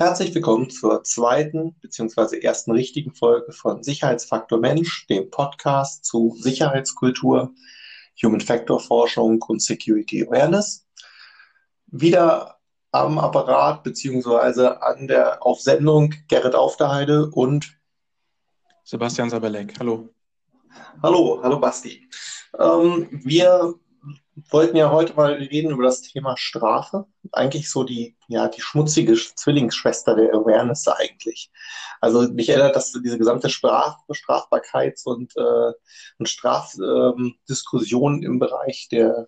Herzlich willkommen zur zweiten bzw. ersten richtigen Folge von Sicherheitsfaktor Mensch, dem Podcast zu Sicherheitskultur, Human Factor Forschung und Security Awareness. Wieder am Apparat bzw. an der Aufsendung Gerrit Aufderheide und Sebastian Sabelek. Hallo. Hallo, hallo Basti. Ähm, wir wollten ja heute mal reden über das Thema Strafe. Eigentlich so die, ja, die schmutzige Zwillingsschwester der Awareness eigentlich. Also mich erinnert, dass diese gesamte Straf Strafbarkeits- und, äh, und Strafdiskussion ähm, im Bereich der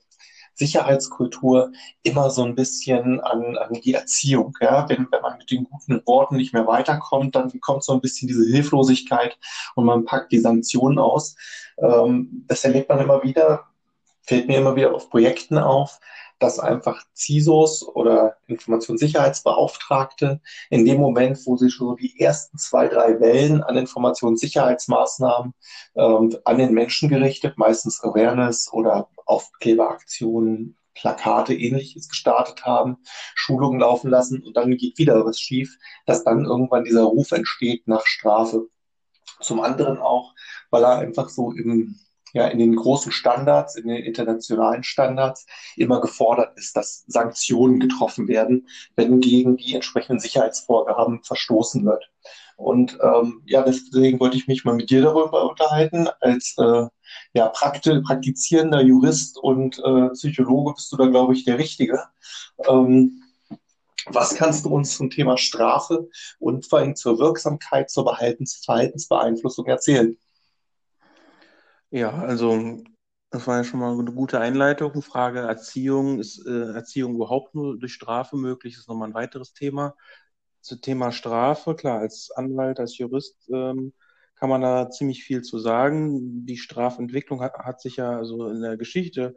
Sicherheitskultur immer so ein bisschen an, an die Erziehung. Ja? Wenn, wenn man mit den guten Worten nicht mehr weiterkommt, dann kommt so ein bisschen diese Hilflosigkeit und man packt die Sanktionen aus. Ähm, das erlebt man immer wieder fällt mir immer wieder auf Projekten auf, dass einfach CISOs oder Informationssicherheitsbeauftragte in dem Moment, wo sie schon die ersten zwei, drei Wellen an Informationssicherheitsmaßnahmen ähm, an den Menschen gerichtet, meistens Awareness oder Aufkleberaktionen, Plakate, ähnliches gestartet haben, Schulungen laufen lassen und dann geht wieder was schief, dass dann irgendwann dieser Ruf entsteht nach Strafe. Zum anderen auch, weil er einfach so im ja in den großen Standards, in den internationalen Standards immer gefordert ist, dass Sanktionen getroffen werden, wenn gegen die entsprechenden Sicherheitsvorgaben verstoßen wird. Und ähm, ja, deswegen wollte ich mich mal mit dir darüber unterhalten. Als äh, ja, prakti praktizierender Jurist und äh, Psychologe bist du da, glaube ich, der Richtige. Ähm, was kannst du uns zum Thema Strafe und vor allem zur Wirksamkeit, zur Verhaltens Verhaltensbeeinflussung erzählen? Ja, also das war ja schon mal eine gute Einleitung. Frage Erziehung, ist äh, Erziehung überhaupt nur durch Strafe möglich? Das ist nochmal ein weiteres Thema. Zu Thema Strafe, klar, als Anwalt, als Jurist ähm, kann man da ziemlich viel zu sagen. Die Strafentwicklung hat, hat sich ja also in der Geschichte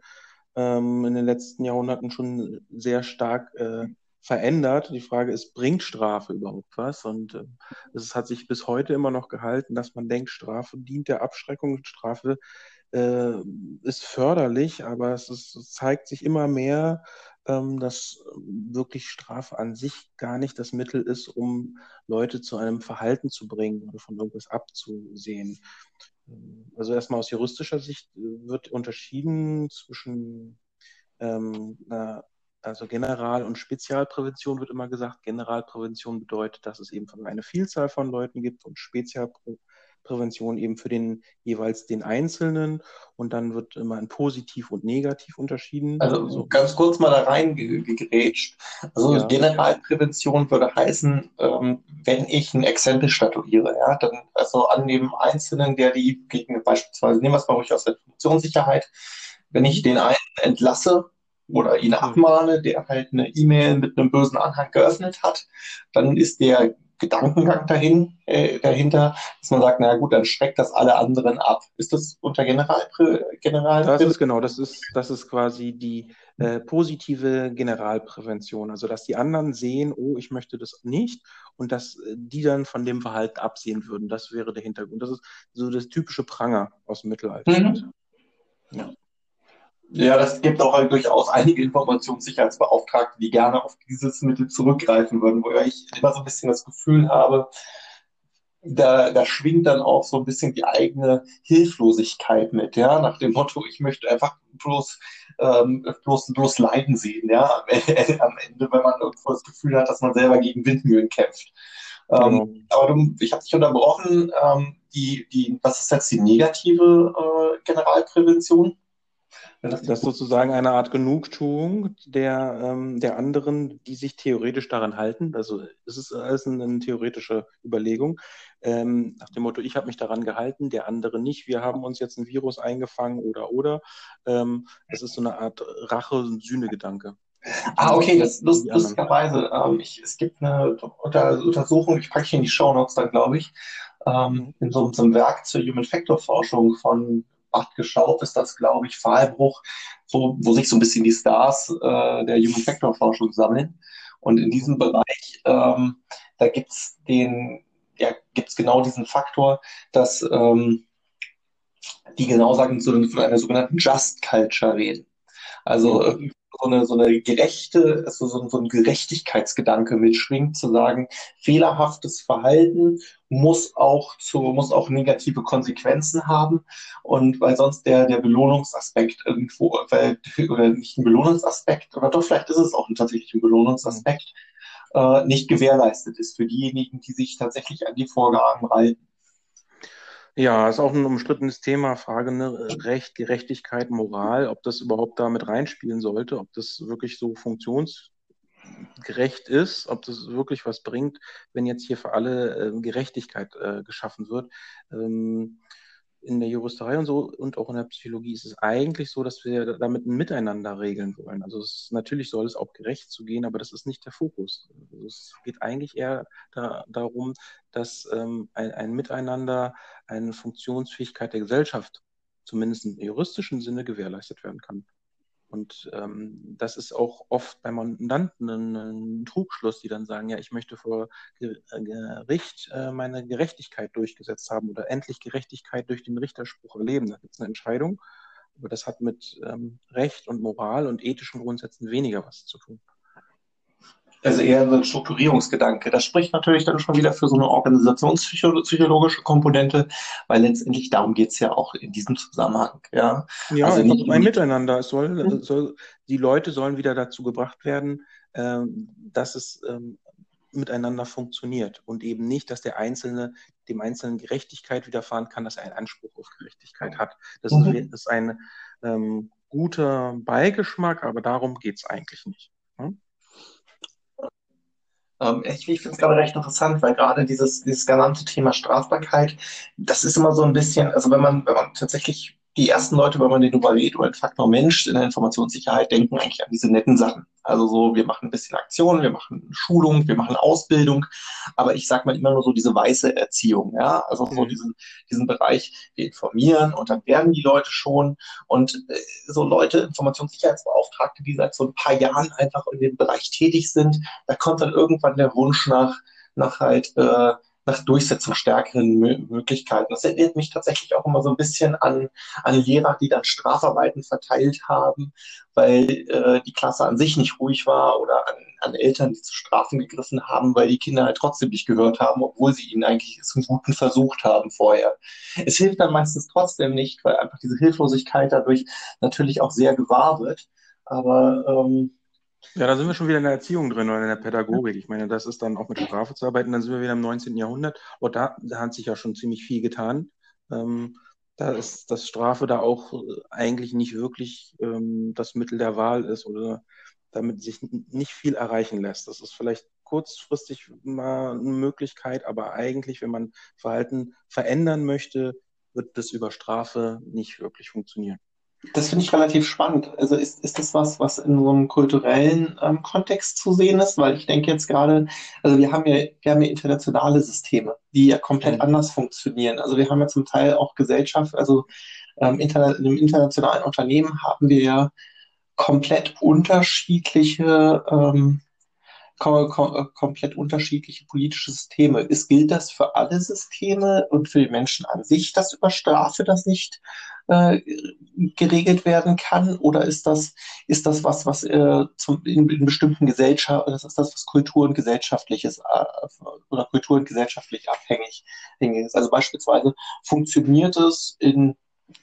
ähm, in den letzten Jahrhunderten schon sehr stark äh, verändert. Die Frage ist, bringt Strafe überhaupt was? Und äh, es hat sich bis heute immer noch gehalten, dass man denkt, Strafe dient der Abschreckung, Strafe äh, ist förderlich, aber es, ist, zeigt sich immer mehr, ähm, dass wirklich Strafe an sich gar nicht das Mittel ist, um Leute zu einem Verhalten zu bringen oder von irgendwas abzusehen. Also erstmal aus juristischer Sicht äh, wird unterschieden zwischen ähm, einer also General- und Spezialprävention wird immer gesagt. Generalprävention bedeutet, dass es eben eine Vielzahl von Leuten gibt und Spezialprävention eben für den jeweils den Einzelnen. Und dann wird immer in positiv und negativ unterschieden. Also, also ganz kurz mal da reingegrätscht. Also ja. Generalprävention würde heißen, ähm, wenn ich ein Exempel statuiere, ja, dann also an dem Einzelnen, der die gegen beispielsweise, nehmen wir es mal ruhig aus der Funktionssicherheit, wenn ich den einen entlasse, oder ihn abmahne, der halt eine E-Mail mit einem bösen Anhang geöffnet hat, dann ist der Gedankengang dahin, äh, dahinter, dass man sagt, na gut, dann schreckt das alle anderen ab. Ist das unter Generalprä General Das ist genau, das ist, das ist quasi die äh, positive Generalprävention. Also, dass die anderen sehen, oh, ich möchte das nicht und dass äh, die dann von dem Verhalten absehen würden. Das wäre der Hintergrund. Das ist so das typische Pranger aus dem Mittelalter. Mhm. Ja. Ja, das gibt auch halt durchaus einige Informationssicherheitsbeauftragte, die gerne auf dieses Mittel zurückgreifen würden, wo ich immer so ein bisschen das Gefühl habe, da, da schwingt dann auch so ein bisschen die eigene Hilflosigkeit mit, ja, nach dem Motto, ich möchte einfach bloß, ähm, bloß, bloß Leiden sehen, ja, am Ende, wenn man irgendwo das Gefühl hat, dass man selber gegen Windmühlen kämpft. Ähm, genau. aber du, ich habe dich unterbrochen, ähm, die, die, was ist jetzt die negative äh, Generalprävention? Das ist sozusagen eine Art Genugtuung der, ähm, der anderen, die sich theoretisch daran halten. Also es ist alles eine, eine theoretische Überlegung. Ähm, nach dem Motto, ich habe mich daran gehalten, der andere nicht. Wir haben uns jetzt ein Virus eingefangen oder oder. Ähm, es ist so eine Art Rache- und Sühnegedanke. Ah, okay, das lust, lustigerweise. Ähm, ich, es gibt eine Unter Untersuchung, ich packe hier in die Show Notes dann, glaube ich, ähm, mhm. in so, so einem Werk zur Human Factor Forschung von acht geschaut ist das, glaube ich, Pfahlbruch, so, wo sich so ein bisschen die Stars äh, der Human Factor Forschung sammeln. Und in diesem Bereich, ähm, da gibt's den, ja, gibt's genau diesen Faktor, dass ähm, die genau sagen, von einer sogenannten Just Culture reden. Also. So eine, so eine gerechte, also so, so ein Gerechtigkeitsgedanke mitschwingt, zu sagen, fehlerhaftes Verhalten muss auch zu, muss auch negative Konsequenzen haben. Und weil sonst der, der Belohnungsaspekt irgendwo, weil, oder nicht ein Belohnungsaspekt, oder doch vielleicht ist es auch ein tatsächlich ein Belohnungsaspekt, äh, nicht gewährleistet ist für diejenigen, die sich tatsächlich an die Vorgaben halten. Ja, ist auch ein umstrittenes Thema, Frage ne? Recht, Gerechtigkeit, Moral, ob das überhaupt damit reinspielen sollte, ob das wirklich so funktionsgerecht ist, ob das wirklich was bringt, wenn jetzt hier für alle äh, Gerechtigkeit äh, geschaffen wird. Ähm, in der Juristerei und so und auch in der Psychologie ist es eigentlich so, dass wir damit ein Miteinander regeln wollen. Also es, natürlich soll es auch gerecht zugehen, aber das ist nicht der Fokus. Also es geht eigentlich eher da, darum, dass ähm, ein, ein Miteinander, eine Funktionsfähigkeit der Gesellschaft zumindest im juristischen Sinne gewährleistet werden kann. Und ähm, das ist auch oft bei Mandanten ein, ein, Trugschluss, die dann sagen, ja, ich möchte vor äh, Gericht äh, meine Gerechtigkeit durchgesetzt haben oder endlich Gerechtigkeit durch den Richterspruch erleben. Da gibt es eine Entscheidung, aber das hat mit ähm, Recht und Moral und ethischen Grundsätzen weniger was zu tun also eher so ein Strukturierungsgedanke. Das spricht natürlich dann schon wieder für so eine organisationspsychologische Komponente, weil letztendlich darum geht's ja auch in diesem Zusammenhang. Ja, ja also nicht ein Miteinander. Es soll, mhm. soll, die Leute sollen wieder dazu gebracht werden, ähm, dass es ähm, miteinander funktioniert und eben nicht, dass der Einzelne dem Einzelnen Gerechtigkeit widerfahren kann, dass er einen Anspruch auf Gerechtigkeit hat. Das mhm. ist, ist ein ähm, guter Beigeschmack, aber darum geht's eigentlich nicht. Hm? Ähm, ich, finde es gerade recht interessant, weil gerade dieses, dieses genannte Thema Strafbarkeit, das ist immer so ein bisschen, also wenn man, wenn man tatsächlich die ersten Leute, wenn man den darüber redet, über den Faktor Mensch in der Informationssicherheit, denken eigentlich an diese netten Sachen. Also so, wir machen ein bisschen Aktionen, wir machen Schulung, wir machen Ausbildung, aber ich sage mal immer nur so diese weiße Erziehung, ja, also so mhm. diesen, diesen Bereich, wir informieren und dann werden die Leute schon und äh, so Leute, Informationssicherheitsbeauftragte, die seit so ein paar Jahren einfach in dem Bereich tätig sind, da kommt dann irgendwann der Wunsch nach, nach halt, äh, nach Durchsetzung stärkeren Möglichkeiten. Das erinnert mich tatsächlich auch immer so ein bisschen an, an Lehrer, die dann Strafarbeiten verteilt haben, weil äh, die Klasse an sich nicht ruhig war oder an, an Eltern, die zu Strafen gegriffen haben, weil die Kinder halt trotzdem nicht gehört haben, obwohl sie ihnen eigentlich zum Guten versucht haben vorher. Es hilft dann meistens trotzdem nicht, weil einfach diese Hilflosigkeit dadurch natürlich auch sehr gewahr wird. Aber ähm, ja, da sind wir schon wieder in der Erziehung drin oder in der Pädagogik. Ich meine, das ist dann auch mit Strafe zu arbeiten. Dann sind wir wieder im 19. Jahrhundert. Und da, da hat sich ja schon ziemlich viel getan. Ähm, da ist das Strafe da auch eigentlich nicht wirklich ähm, das Mittel der Wahl ist oder damit sich nicht viel erreichen lässt. Das ist vielleicht kurzfristig mal eine Möglichkeit, aber eigentlich, wenn man Verhalten verändern möchte, wird das über Strafe nicht wirklich funktionieren. Das finde ich relativ spannend. Also ist, ist das was, was in so einem kulturellen ähm, Kontext zu sehen ist? Weil ich denke jetzt gerade, also wir haben ja, wir haben ja internationale Systeme, die ja komplett mhm. anders funktionieren. Also wir haben ja zum Teil auch Gesellschaft, also ähm, interna in einem internationalen Unternehmen haben wir ja komplett unterschiedliche ähm, kom komplett unterschiedliche politische Systeme. Ist, gilt das für alle Systeme und für die Menschen an sich, dass über Strafe das nicht äh, geregelt werden kann? Oder ist das, ist das was, was äh, zum, in, in bestimmten Gesellschaften, das ist das, was Kultur und gesellschaftliches äh, oder Kultur und gesellschaftlich abhängig ist? Also beispielsweise funktioniert es in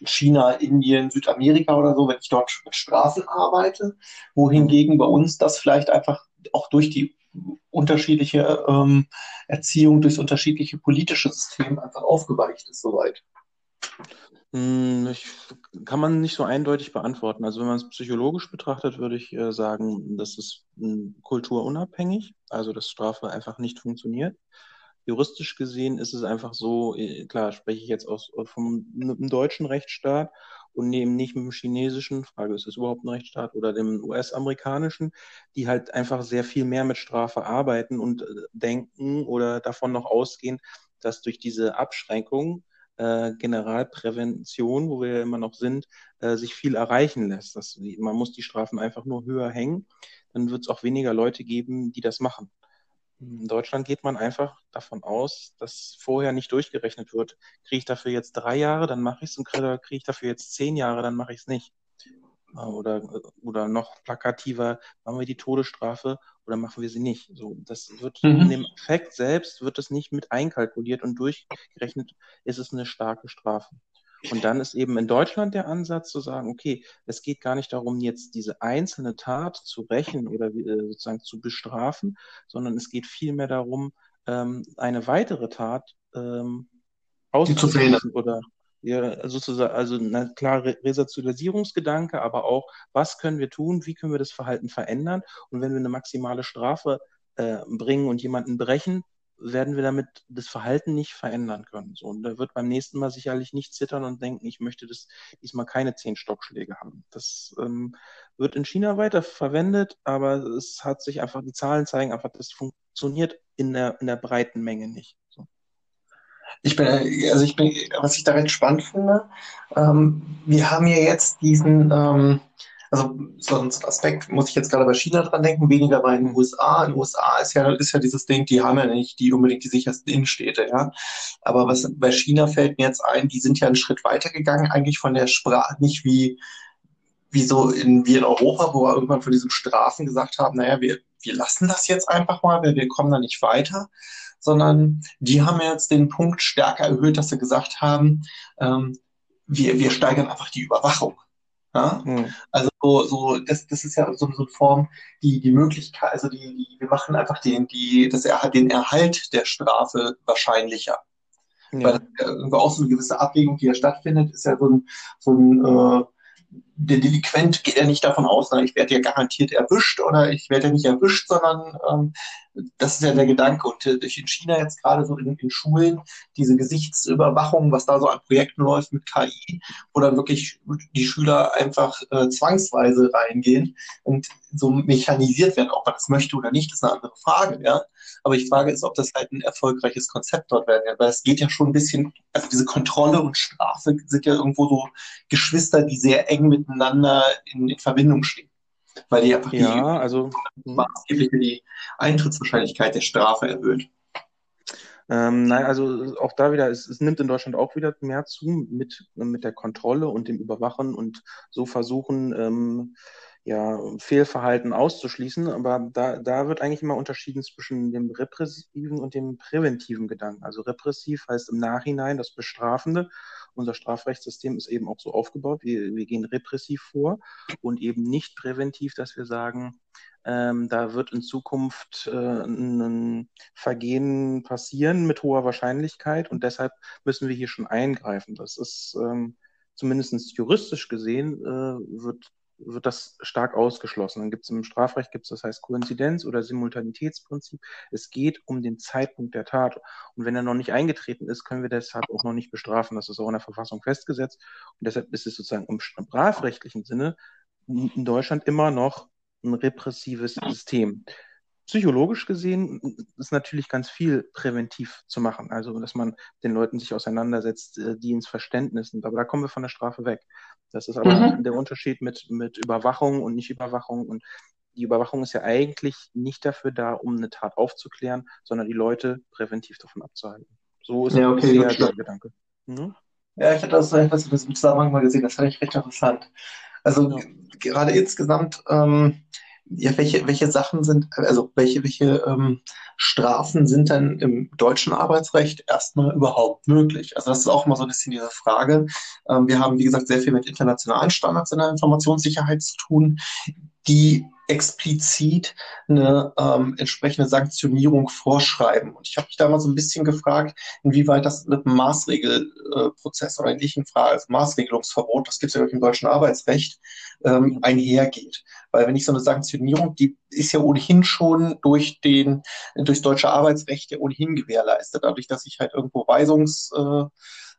China, Indien, Südamerika oder so, wenn ich dort mit Strafen arbeite, wohingegen bei uns das vielleicht einfach auch durch die unterschiedliche ähm, Erziehung, durch das unterschiedliche politische System einfach aufgeweicht ist soweit. Hm, ich, kann man nicht so eindeutig beantworten. Also wenn man es psychologisch betrachtet, würde ich äh, sagen, das ist hm, kulturunabhängig, also dass Strafe einfach nicht funktioniert. Juristisch gesehen ist es einfach so, äh, klar, spreche ich jetzt aus vom deutschen Rechtsstaat und neben nicht mit dem chinesischen, Frage, ist es überhaupt ein Rechtsstaat oder dem US-amerikanischen, die halt einfach sehr viel mehr mit Strafe arbeiten und äh, denken oder davon noch ausgehen, dass durch diese Abschränkung äh, Generalprävention, wo wir immer noch sind, äh, sich viel erreichen lässt. Das, man muss die Strafen einfach nur höher hängen, dann wird es auch weniger Leute geben, die das machen. In Deutschland geht man einfach davon aus, dass vorher nicht durchgerechnet wird. Kriege ich dafür jetzt drei Jahre, dann mache ich es und kriege ich dafür jetzt zehn Jahre, dann mache ich es nicht. Äh, oder, oder noch plakativer, machen wir die Todesstrafe oder machen wir sie nicht. So, das wird mhm. in dem Effekt selbst wird es nicht mit einkalkuliert und durchgerechnet ist es eine starke Strafe. Und dann ist eben in Deutschland der Ansatz zu sagen, okay, es geht gar nicht darum, jetzt diese einzelne Tat zu rächen oder äh, sozusagen zu bestrafen, sondern es geht vielmehr darum, ähm, eine weitere Tat ähm, auszuschließen oder ja, sozusagen, also na klar, Resozialisierungsgedanke, aber auch, was können wir tun, wie können wir das Verhalten verändern? Und wenn wir eine maximale Strafe äh, bringen und jemanden brechen, werden wir damit das Verhalten nicht verändern können. So, und er wird beim nächsten Mal sicherlich nicht zittern und denken, ich möchte das diesmal keine zehn Stockschläge haben. Das ähm, wird in China weiter verwendet, aber es hat sich einfach, die Zahlen zeigen einfach, das funktioniert in der, in der breiten Menge nicht. So. Ich bin, also ich bin, was ich da recht spannend finde, ähm, wir haben ja jetzt diesen, ähm, also so ein Aspekt muss ich jetzt gerade bei China dran denken, weniger bei den USA. In den USA ist ja, ist ja dieses Ding, die haben ja nicht die unbedingt die sichersten Innenstädte, ja. Aber was bei China fällt mir jetzt ein, die sind ja einen Schritt weiter gegangen, eigentlich von der Sprache, nicht wie, wie so in, wie in Europa, wo wir irgendwann von diesen Strafen gesagt haben, naja, wir, wir lassen das jetzt einfach mal, weil wir kommen da nicht weiter, sondern die haben jetzt den Punkt stärker erhöht, dass sie gesagt haben, ähm, wir, wir steigern einfach die Überwachung. Ja? Hm. Also so, so das, das ist ja so, so eine Form, die, die Möglichkeit, also die, die, wir machen einfach den, die, das Erhalt, den Erhalt der Strafe wahrscheinlicher. Ja. Weil das, auch so eine gewisse Abwägung, die ja stattfindet, ist ja so ein, so ein äh, der Delinquent geht ja nicht davon aus, na, ich werde ja garantiert erwischt oder ich werde ja nicht erwischt, sondern ähm, das ist ja der Gedanke. Und äh, in China jetzt gerade so in, in, Schulen diese Gesichtsüberwachung, was da so an Projekten läuft mit KI, wo dann wirklich die Schüler einfach äh, zwangsweise reingehen und so mechanisiert werden, ob man das möchte oder nicht, ist eine andere Frage, ja. Aber ich frage ist, ob das halt ein erfolgreiches Konzept dort werden wird, weil es geht ja schon ein bisschen, also diese Kontrolle und Strafe sind ja irgendwo so Geschwister, die sehr eng miteinander in, in Verbindung stehen. Weil die einfach ja, die, also, maßgeblich die Eintrittswahrscheinlichkeit der Strafe erhöht. Ähm, nein, also auch da wieder, es, es, nimmt in Deutschland auch wieder mehr zu mit, mit der Kontrolle und dem Überwachen und so versuchen, ähm, ja, Fehlverhalten auszuschließen, aber da, da wird eigentlich immer unterschieden zwischen dem repressiven und dem präventiven Gedanken. Also repressiv heißt im Nachhinein das Bestrafende. Unser Strafrechtssystem ist eben auch so aufgebaut, wir, wir gehen repressiv vor und eben nicht präventiv, dass wir sagen, ähm, da wird in Zukunft äh, ein Vergehen passieren mit hoher Wahrscheinlichkeit und deshalb müssen wir hier schon eingreifen. Das ist ähm, zumindest juristisch gesehen, äh, wird wird das stark ausgeschlossen. Dann gibt es im Strafrecht, gibt es das heißt Koinzidenz oder Simultanitätsprinzip. Es geht um den Zeitpunkt der Tat. Und wenn er noch nicht eingetreten ist, können wir deshalb auch noch nicht bestrafen. Das ist auch in der Verfassung festgesetzt. Und deshalb ist es sozusagen im strafrechtlichen Sinne in Deutschland immer noch ein repressives System psychologisch gesehen ist natürlich ganz viel präventiv zu machen. Also, dass man den Leuten sich auseinandersetzt, äh, die ins Verständnis sind. Aber da kommen wir von der Strafe weg. Das ist aber mhm. der Unterschied mit, mit Überwachung und Nicht-Überwachung. Und die Überwachung ist ja eigentlich nicht dafür da, um eine Tat aufzuklären, sondern die Leute präventiv davon abzuhalten. So ist ja, okay, der, Gedanke. Mhm. Ja, ich hatte das etwas diesem Zusammenhang mal gesehen, das fand ich recht interessant. Also ja. gerade insgesamt ähm, ja, welche, welche Sachen sind, also welche, welche ähm, Strafen sind denn im deutschen Arbeitsrecht erstmal überhaupt möglich? Also das ist auch mal so ein bisschen diese Frage. Ähm, wir haben, wie gesagt, sehr viel mit internationalen Standards in der Informationssicherheit zu tun, die explizit eine ähm, entsprechende Sanktionierung vorschreiben. Und ich habe mich da mal so ein bisschen gefragt, inwieweit das mit einem Maßregelprozess oder ähnlichen Fragen, also Maßregelungsverbot, das gibt es ja im deutschen Arbeitsrecht, ähm, einhergeht. Weil wenn ich so eine Sanktionierung, die ist ja ohnehin schon durch den, durchs deutsche Arbeitsrecht ja ohnehin gewährleistet, dadurch, dass ich halt irgendwo Weisungs, äh,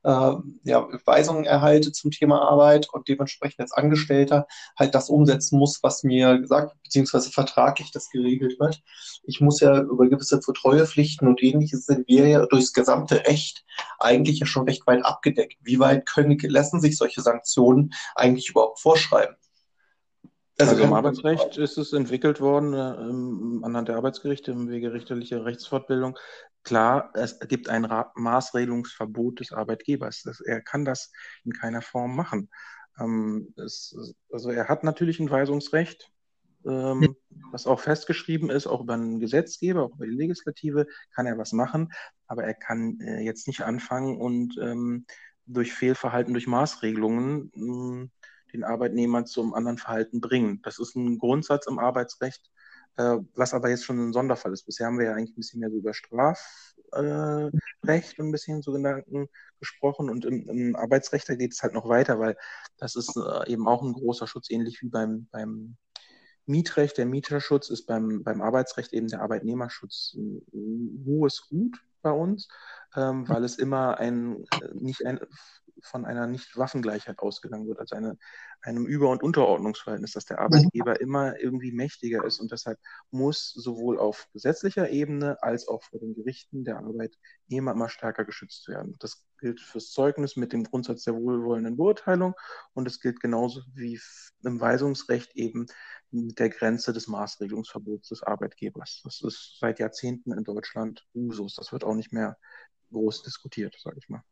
äh, ja, Weisungen erhalte zum Thema Arbeit und dementsprechend als Angestellter halt das umsetzen muss, was mir gesagt, beziehungsweise vertraglich das geregelt wird. Ich muss ja über gewisse Treuepflichten und ähnliches sind wir ja durchs gesamte Recht eigentlich ja schon recht weit abgedeckt. Wie weit können, lassen sich solche Sanktionen eigentlich überhaupt vorschreiben? Also, also im Arbeitsrecht ist es entwickelt worden, äh, anhand der Arbeitsgerichte im Wege richterlicher Rechtsfortbildung. Klar, es gibt ein Ra Maßregelungsverbot des Arbeitgebers. Das, er kann das in keiner Form machen. Ähm, es, also er hat natürlich ein Weisungsrecht, ähm, was auch festgeschrieben ist, auch über einen Gesetzgeber, auch über die Legislative, kann er was machen, aber er kann äh, jetzt nicht anfangen und ähm, durch Fehlverhalten, durch Maßregelungen hm, den Arbeitnehmer zum anderen Verhalten bringen. Das ist ein Grundsatz im Arbeitsrecht, äh, was aber jetzt schon ein Sonderfall ist. Bisher haben wir ja eigentlich ein bisschen mehr so über Strafrecht äh, und ein bisschen so Gedanken gesprochen und im, im Arbeitsrecht da geht es halt noch weiter, weil das ist äh, eben auch ein großer Schutz, ähnlich wie beim, beim Mietrecht. Der Mieterschutz ist beim, beim Arbeitsrecht eben der Arbeitnehmerschutz ein, hohes Gut bei uns, ähm, weil es immer ein, nicht ein, von einer Nicht-Waffengleichheit ausgegangen wird, also eine, einem Über- und Unterordnungsverhältnis, dass der mhm. Arbeitgeber immer irgendwie mächtiger ist und deshalb muss sowohl auf gesetzlicher Ebene als auch vor den Gerichten der Arbeitnehmer immer stärker geschützt werden. Das gilt fürs Zeugnis mit dem Grundsatz der wohlwollenden Beurteilung und es gilt genauso wie im Weisungsrecht eben mit der Grenze des Maßregelungsverbots des Arbeitgebers. Das ist seit Jahrzehnten in Deutschland Usus. Das wird auch nicht mehr groß diskutiert, sage ich mal.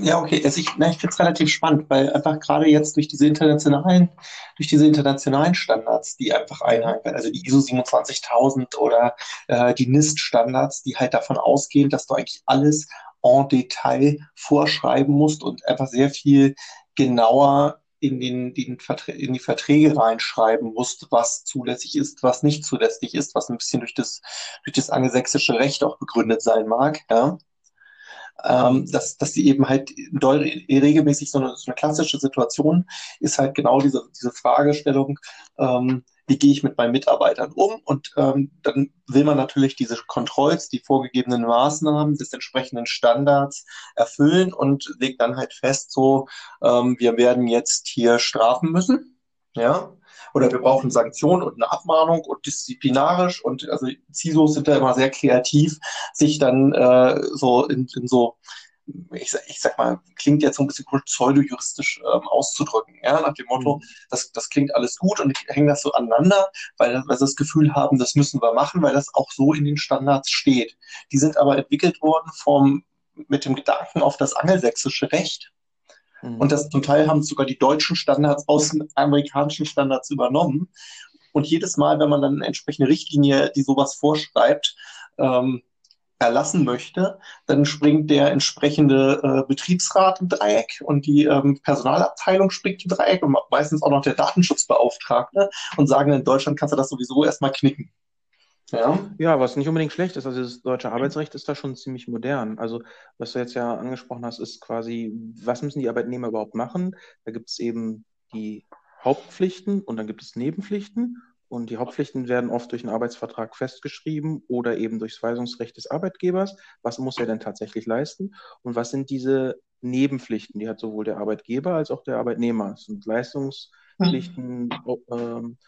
Ja, okay. Also ich, ich finde es relativ spannend, weil einfach gerade jetzt durch diese internationalen, durch diese internationalen Standards, die einfach einhalten, also die ISO 27000 oder äh, die NIST-Standards, die halt davon ausgehen, dass du eigentlich alles en Detail vorschreiben musst und einfach sehr viel genauer in, den, den in die Verträge reinschreiben musst, was zulässig ist, was nicht zulässig ist, was ein bisschen durch das, durch das angelsächsische Recht auch begründet sein mag. Ja? Ähm, dass, dass sie eben halt regelmäßig so eine, so eine klassische Situation ist halt genau diese, diese Fragestellung, ähm, wie gehe ich mit meinen Mitarbeitern um? Und ähm, dann will man natürlich diese Kontrolls, die vorgegebenen Maßnahmen des entsprechenden Standards erfüllen und legt dann halt fest, so, ähm, wir werden jetzt hier strafen müssen. Ja, oder wir brauchen Sanktionen und eine Abmahnung und disziplinarisch und also CISOs sind da immer sehr kreativ, sich dann äh, so in, in so ich, ich sag mal, klingt jetzt so ein bisschen pseudo-juristisch ähm, auszudrücken, ja, nach dem Motto, mhm. das, das klingt alles gut und hängen das so aneinander, weil, weil sie das Gefühl haben, das müssen wir machen, weil das auch so in den Standards steht. Die sind aber entwickelt worden vom, mit dem Gedanken auf das angelsächsische Recht. Mhm. Und das zum Teil haben sogar die deutschen Standards aus den amerikanischen Standards übernommen. Und jedes Mal, wenn man dann eine entsprechende Richtlinie, die sowas vorschreibt, ähm, erlassen möchte, dann springt der entsprechende äh, Betriebsrat im Dreieck und die ähm, Personalabteilung springt im Dreieck und meistens auch noch der Datenschutzbeauftragte und sagen, in Deutschland kannst du das sowieso erstmal knicken. Ja. ja, was nicht unbedingt schlecht ist. Also das deutsche Arbeitsrecht ist da schon ziemlich modern. Also was du jetzt ja angesprochen hast, ist quasi, was müssen die Arbeitnehmer überhaupt machen? Da gibt es eben die Hauptpflichten und dann gibt es Nebenpflichten. Und die Hauptpflichten werden oft durch einen Arbeitsvertrag festgeschrieben oder eben durchs Weisungsrecht des Arbeitgebers. Was muss er denn tatsächlich leisten? Und was sind diese Nebenpflichten? Die hat sowohl der Arbeitgeber als auch der Arbeitnehmer. Das sind Leistungspflichten, mhm. ähm,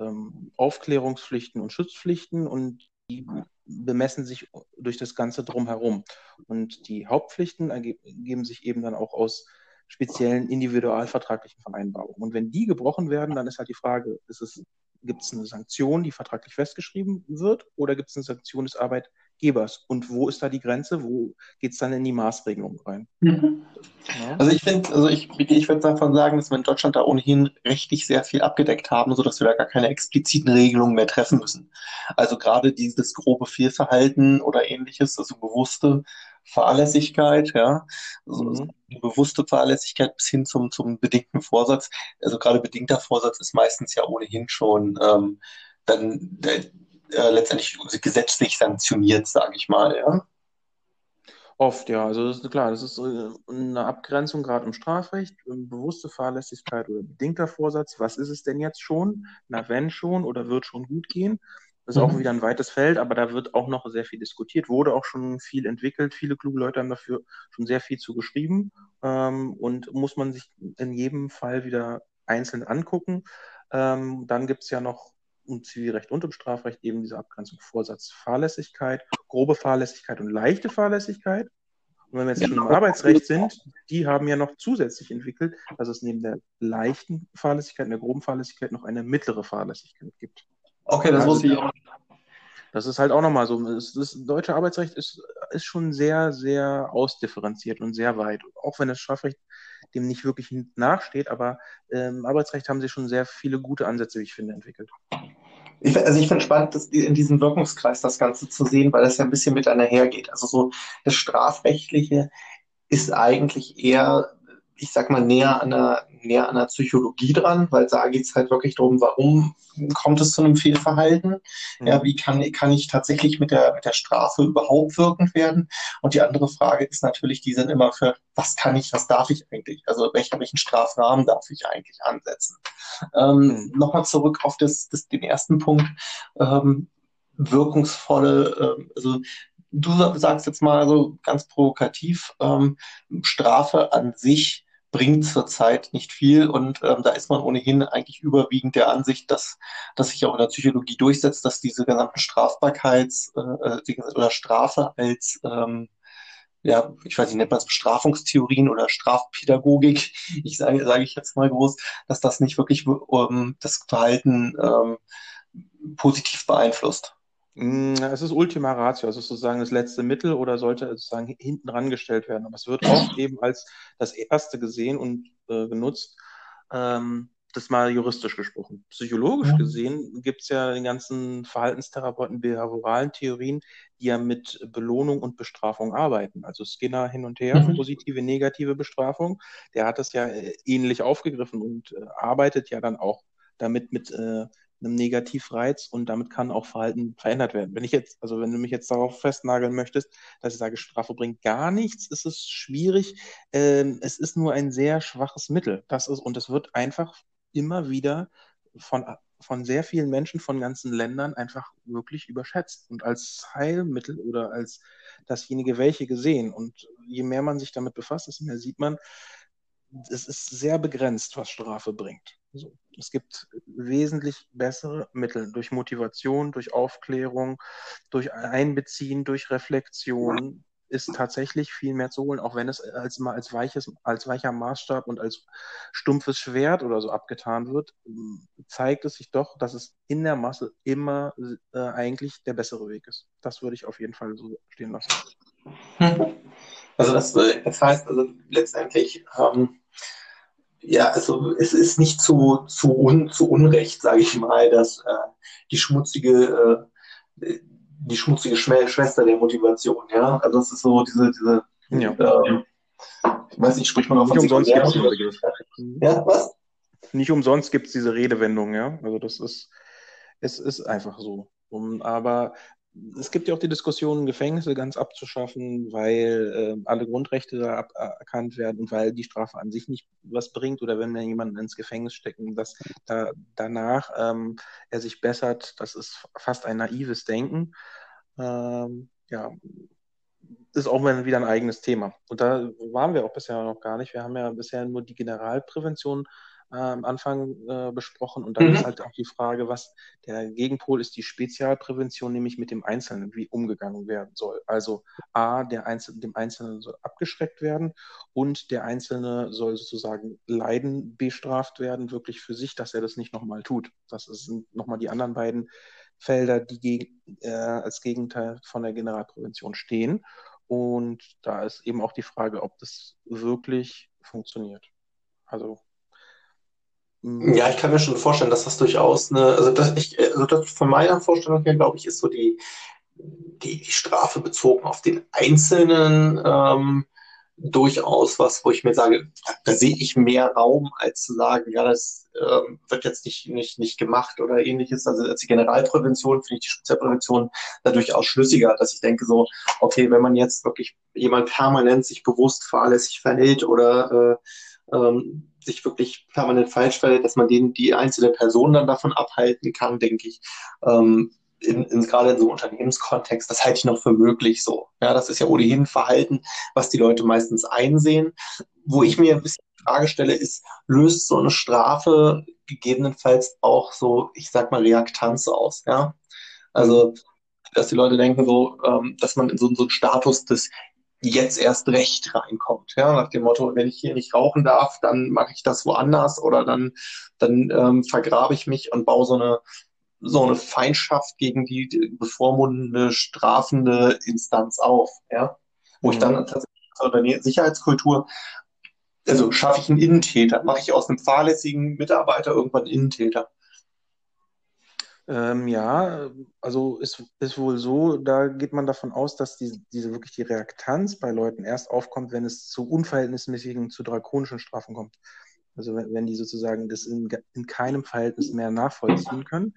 ähm, Aufklärungspflichten und Schutzpflichten und die bemessen sich durch das Ganze drumherum. Und die Hauptpflichten ergeben sich eben dann auch aus speziellen individualvertraglichen Vereinbarungen. Und wenn die gebrochen werden, dann ist halt die Frage, gibt es eine Sanktion, die vertraglich festgeschrieben wird, oder gibt es eine Sanktion des Arbeitgebers? Gebers. Und wo ist da die Grenze? Wo geht es dann in die Maßregelung rein? Mhm. Ja. Also ich finde, also ich, ich würde davon sagen, dass wir in Deutschland da ohnehin rechtlich sehr viel abgedeckt haben, sodass wir da gar keine expliziten Regelungen mehr treffen müssen. Also gerade dieses grobe Fehlverhalten oder ähnliches, also bewusste Fahrlässigkeit, ja, also mhm. bewusste Fahrlässigkeit bis hin zum, zum bedingten Vorsatz. Also gerade bedingter Vorsatz ist meistens ja ohnehin schon ähm, dann äh, letztendlich gesetzlich sanktioniert, sage ich mal. Ja? Oft, ja. Also das ist klar, das ist äh, eine Abgrenzung gerade im Strafrecht, bewusste Fahrlässigkeit oder bedingter Vorsatz. Was ist es denn jetzt schon? Na, wenn schon oder wird schon gut gehen? Das ist mhm. auch wieder ein weites Feld, aber da wird auch noch sehr viel diskutiert, wurde auch schon viel entwickelt. Viele kluge Leute haben dafür schon sehr viel zu geschrieben ähm, und muss man sich in jedem Fall wieder einzeln angucken. Ähm, dann gibt es ja noch im Zivilrecht und im Strafrecht eben diese Abgrenzung Vorsatz Fahrlässigkeit, grobe Fahrlässigkeit und leichte Fahrlässigkeit. Und wenn wir jetzt schon im Arbeitsrecht sind, die haben ja noch zusätzlich entwickelt, dass es neben der leichten Fahrlässigkeit und der groben Fahrlässigkeit noch eine mittlere Fahrlässigkeit gibt. Okay, das also, wusste ich auch. Das ist halt auch nochmal so. Das, das, deutsche Arbeitsrecht ist, ist schon sehr, sehr ausdifferenziert und sehr weit. Auch wenn das Strafrecht dem nicht wirklich nachsteht, aber im Arbeitsrecht haben sie schon sehr viele gute Ansätze, wie ich finde, entwickelt. Ich, also ich finde spannend, dass in diesem Wirkungskreis das Ganze zu sehen, weil das ja ein bisschen mit einhergeht. Also so das Strafrechtliche ist eigentlich eher ich sag mal, näher an der, näher an der Psychologie dran, weil da geht es halt wirklich darum, warum kommt es zu einem Fehlverhalten? Mhm. Ja, wie kann, kann ich tatsächlich mit der, mit der Strafe überhaupt wirkend werden? Und die andere Frage ist natürlich, die sind immer für, was kann ich, was darf ich eigentlich? Also welchen, welchen Strafrahmen darf ich eigentlich ansetzen? Ähm, mhm. Nochmal zurück auf das, das, den ersten Punkt. Ähm, wirkungsvolle, äh, also du sagst jetzt mal so ganz provokativ, ähm, Strafe an sich bringt zurzeit nicht viel und ähm, da ist man ohnehin eigentlich überwiegend der Ansicht, dass, dass sich auch in der Psychologie durchsetzt, dass diese gesamten Strafbarkeits- äh, äh oder Strafe als ähm, ja, ich weiß nicht, nennt man es Bestrafungstheorien oder Strafpädagogik, ich sage, sage ich jetzt mal groß, dass das nicht wirklich ähm, das Verhalten ähm, positiv beeinflusst. Mm, es ist Ultima Ratio, also sozusagen das letzte Mittel oder sollte sozusagen hinten rangestellt werden. Aber es wird oft eben als das erste gesehen und äh, genutzt. Ähm, das mal juristisch gesprochen. Psychologisch gesehen gibt es ja den ganzen Verhaltenstherapeuten, behavioralen Theorien, die ja mit Belohnung und Bestrafung arbeiten. Also Skinner hin und her, mhm. positive, negative Bestrafung. Der hat das ja äh, ähnlich aufgegriffen und äh, arbeitet ja dann auch damit mit äh, einem Negativreiz und damit kann auch Verhalten verändert werden. Wenn ich jetzt, also wenn du mich jetzt darauf festnageln möchtest, dass ich sage, Strafe bringt gar nichts, ist es schwierig. Ähm, es ist nur ein sehr schwaches Mittel. Das ist, und es wird einfach immer wieder von, von sehr vielen Menschen von ganzen Ländern einfach wirklich überschätzt und als Heilmittel oder als dasjenige welche gesehen. Und je mehr man sich damit befasst, desto mehr sieht man, es ist sehr begrenzt, was Strafe bringt. So. Es gibt wesentlich bessere Mittel durch Motivation, durch Aufklärung, durch Einbeziehen, durch Reflexion ist tatsächlich viel mehr zu holen, auch wenn es als als weiches, als weicher Maßstab und als stumpfes Schwert oder so abgetan wird, zeigt es sich doch, dass es in der Masse immer äh, eigentlich der bessere Weg ist. Das würde ich auf jeden Fall so stehen lassen. Also das, äh, das heißt also letztendlich ähm, ja, also es ist nicht zu, zu, un, zu Unrecht, sage ich mal, dass äh, die schmutzige, äh, die schmutzige Schwester der Motivation, ja. Also es ist so diese, diese ja. äh, ich weiß nicht, spricht man auch von Nicht umsonst gibt es Begriff. Ja, was? Nicht umsonst gibt es diese Redewendung, ja. Also das ist, es ist einfach so. Um, aber es gibt ja auch die Diskussion, Gefängnisse ganz abzuschaffen, weil äh, alle Grundrechte da aberkannt werden und weil die Strafe an sich nicht was bringt oder wenn wir jemanden ins Gefängnis stecken, dass da, danach ähm, er sich bessert, das ist fast ein naives Denken. Ähm, ja, ist auch wieder ein eigenes Thema. Und da waren wir auch bisher noch gar nicht. Wir haben ja bisher nur die Generalprävention äh, am Anfang äh, besprochen. Und dann mhm. ist halt auch die Frage, was der Gegenpol ist, die Spezialprävention, nämlich mit dem Einzelnen, wie umgegangen werden soll. Also A, der Einzel dem Einzelnen soll abgeschreckt werden und der Einzelne soll sozusagen Leiden bestraft werden, wirklich für sich, dass er das nicht nochmal tut. Das sind nochmal die anderen beiden Felder, die gegen, äh, als Gegenteil von der Generalprävention stehen. Und da ist eben auch die Frage, ob das wirklich funktioniert. Also. Ja, ich kann mir schon vorstellen, dass das durchaus eine, also das, ich, also das von meiner Vorstellung her, glaube ich, ist so die, die, die Strafe bezogen auf den Einzelnen ähm, durchaus was, wo ich mir sage, da sehe ich mehr Raum, als zu sagen, ja, das ähm, wird jetzt nicht, nicht, nicht gemacht oder ähnliches. Also als die Generalprävention finde ich die Spezialprävention da durchaus schlüssiger, dass ich denke so, okay, wenn man jetzt wirklich jemand permanent sich bewusst fahrlässig verhält oder äh, ähm, sich wirklich permanent falsch verhält, dass man den, die einzelne Person dann davon abhalten kann, denke ich. Ähm, in, in, gerade in so einem Unternehmenskontext, das halte ich noch für möglich so. Ja, das ist ja ohnehin Verhalten, was die Leute meistens einsehen. Wo ich mir ein bisschen die Frage stelle, ist, löst so eine Strafe gegebenenfalls auch so, ich sag mal, Reaktanz aus, ja? Also, dass die Leute denken so, ähm, dass man in so, so einen Status des jetzt erst recht reinkommt. Ja, nach dem Motto, wenn ich hier nicht rauchen darf, dann mache ich das woanders oder dann, dann ähm, vergrabe ich mich und baue so eine, so eine Feindschaft gegen die, bevormundende, strafende Instanz auf. Ja, wo mhm. ich dann tatsächlich zur Sicherheitskultur Also schaffe ich einen Innentäter? Mache ich aus einem fahrlässigen Mitarbeiter irgendwann einen Innentäter? Ähm, ja, also ist, ist wohl so, da geht man davon aus, dass die, diese wirklich die Reaktanz bei Leuten erst aufkommt, wenn es zu unverhältnismäßigen, zu drakonischen Strafen kommt. Also wenn, wenn die sozusagen das in, in keinem Verhältnis mehr nachvollziehen können,